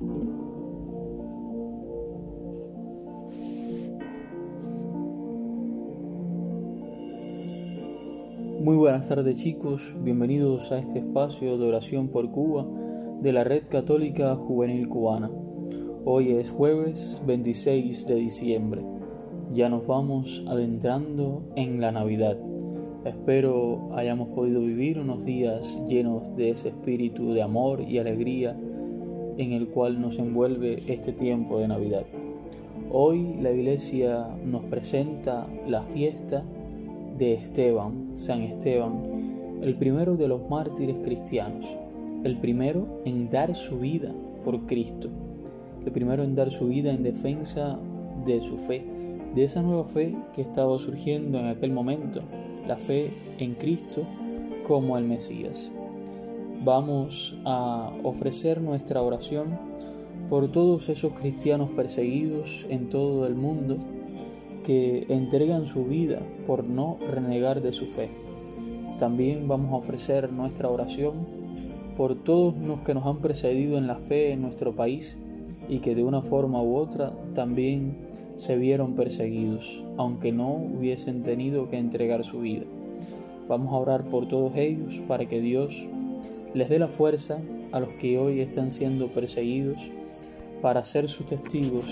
Muy buenas tardes chicos, bienvenidos a este espacio de oración por Cuba de la Red Católica Juvenil Cubana. Hoy es jueves 26 de diciembre. Ya nos vamos adentrando en la Navidad. Espero hayamos podido vivir unos días llenos de ese espíritu de amor y alegría en el cual nos envuelve este tiempo de Navidad. Hoy la Iglesia nos presenta la fiesta de Esteban, San Esteban, el primero de los mártires cristianos, el primero en dar su vida por Cristo, el primero en dar su vida en defensa de su fe, de esa nueva fe que estaba surgiendo en aquel momento, la fe en Cristo como el Mesías. Vamos a ofrecer nuestra oración por todos esos cristianos perseguidos en todo el mundo, que entregan su vida por no renegar de su fe. También vamos a ofrecer nuestra oración por todos los que nos han precedido en la fe en nuestro país y que de una forma u otra también se vieron perseguidos, aunque no hubiesen tenido que entregar su vida. Vamos a orar por todos ellos para que Dios les dé la fuerza a los que hoy están siendo perseguidos para ser sus testigos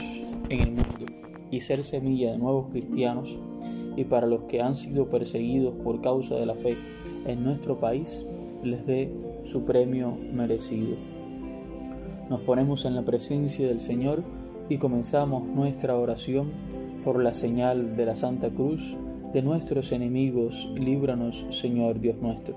en el mundo y ser semilla de nuevos cristianos y para los que han sido perseguidos por causa de la fe en nuestro país, les dé su premio merecido. Nos ponemos en la presencia del Señor y comenzamos nuestra oración por la señal de la Santa Cruz de nuestros enemigos, líbranos, Señor Dios nuestro.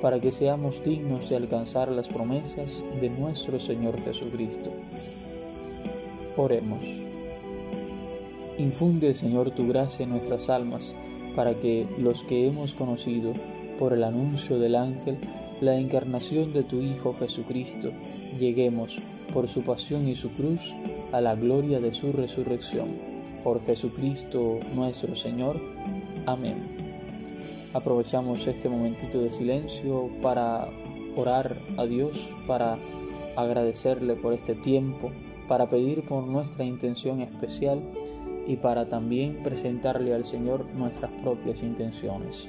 para que seamos dignos de alcanzar las promesas de nuestro Señor Jesucristo. Oremos. Infunde, Señor, tu gracia en nuestras almas para que los que hemos conocido por el anuncio del ángel la encarnación de tu Hijo Jesucristo, lleguemos por su pasión y su cruz a la gloria de su resurrección. Por Jesucristo nuestro Señor. Amén. Aprovechamos este momentito de silencio para orar a Dios, para agradecerle por este tiempo, para pedir por nuestra intención especial y para también presentarle al Señor nuestras propias intenciones.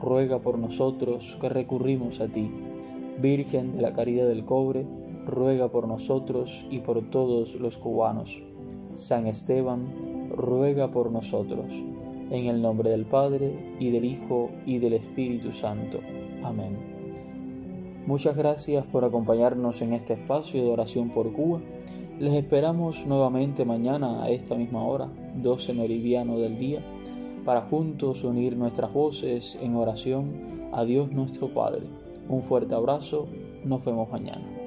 ruega por nosotros que recurrimos a ti. Virgen de la Caridad del Cobre, ruega por nosotros y por todos los cubanos. San Esteban, ruega por nosotros. En el nombre del Padre, y del Hijo, y del Espíritu Santo. Amén. Muchas gracias por acompañarnos en este espacio de oración por Cuba. Les esperamos nuevamente mañana a esta misma hora, 12 meridiano del día, para juntos unir nuestras voces en oración a Dios nuestro Padre. Un fuerte abrazo, nos vemos mañana.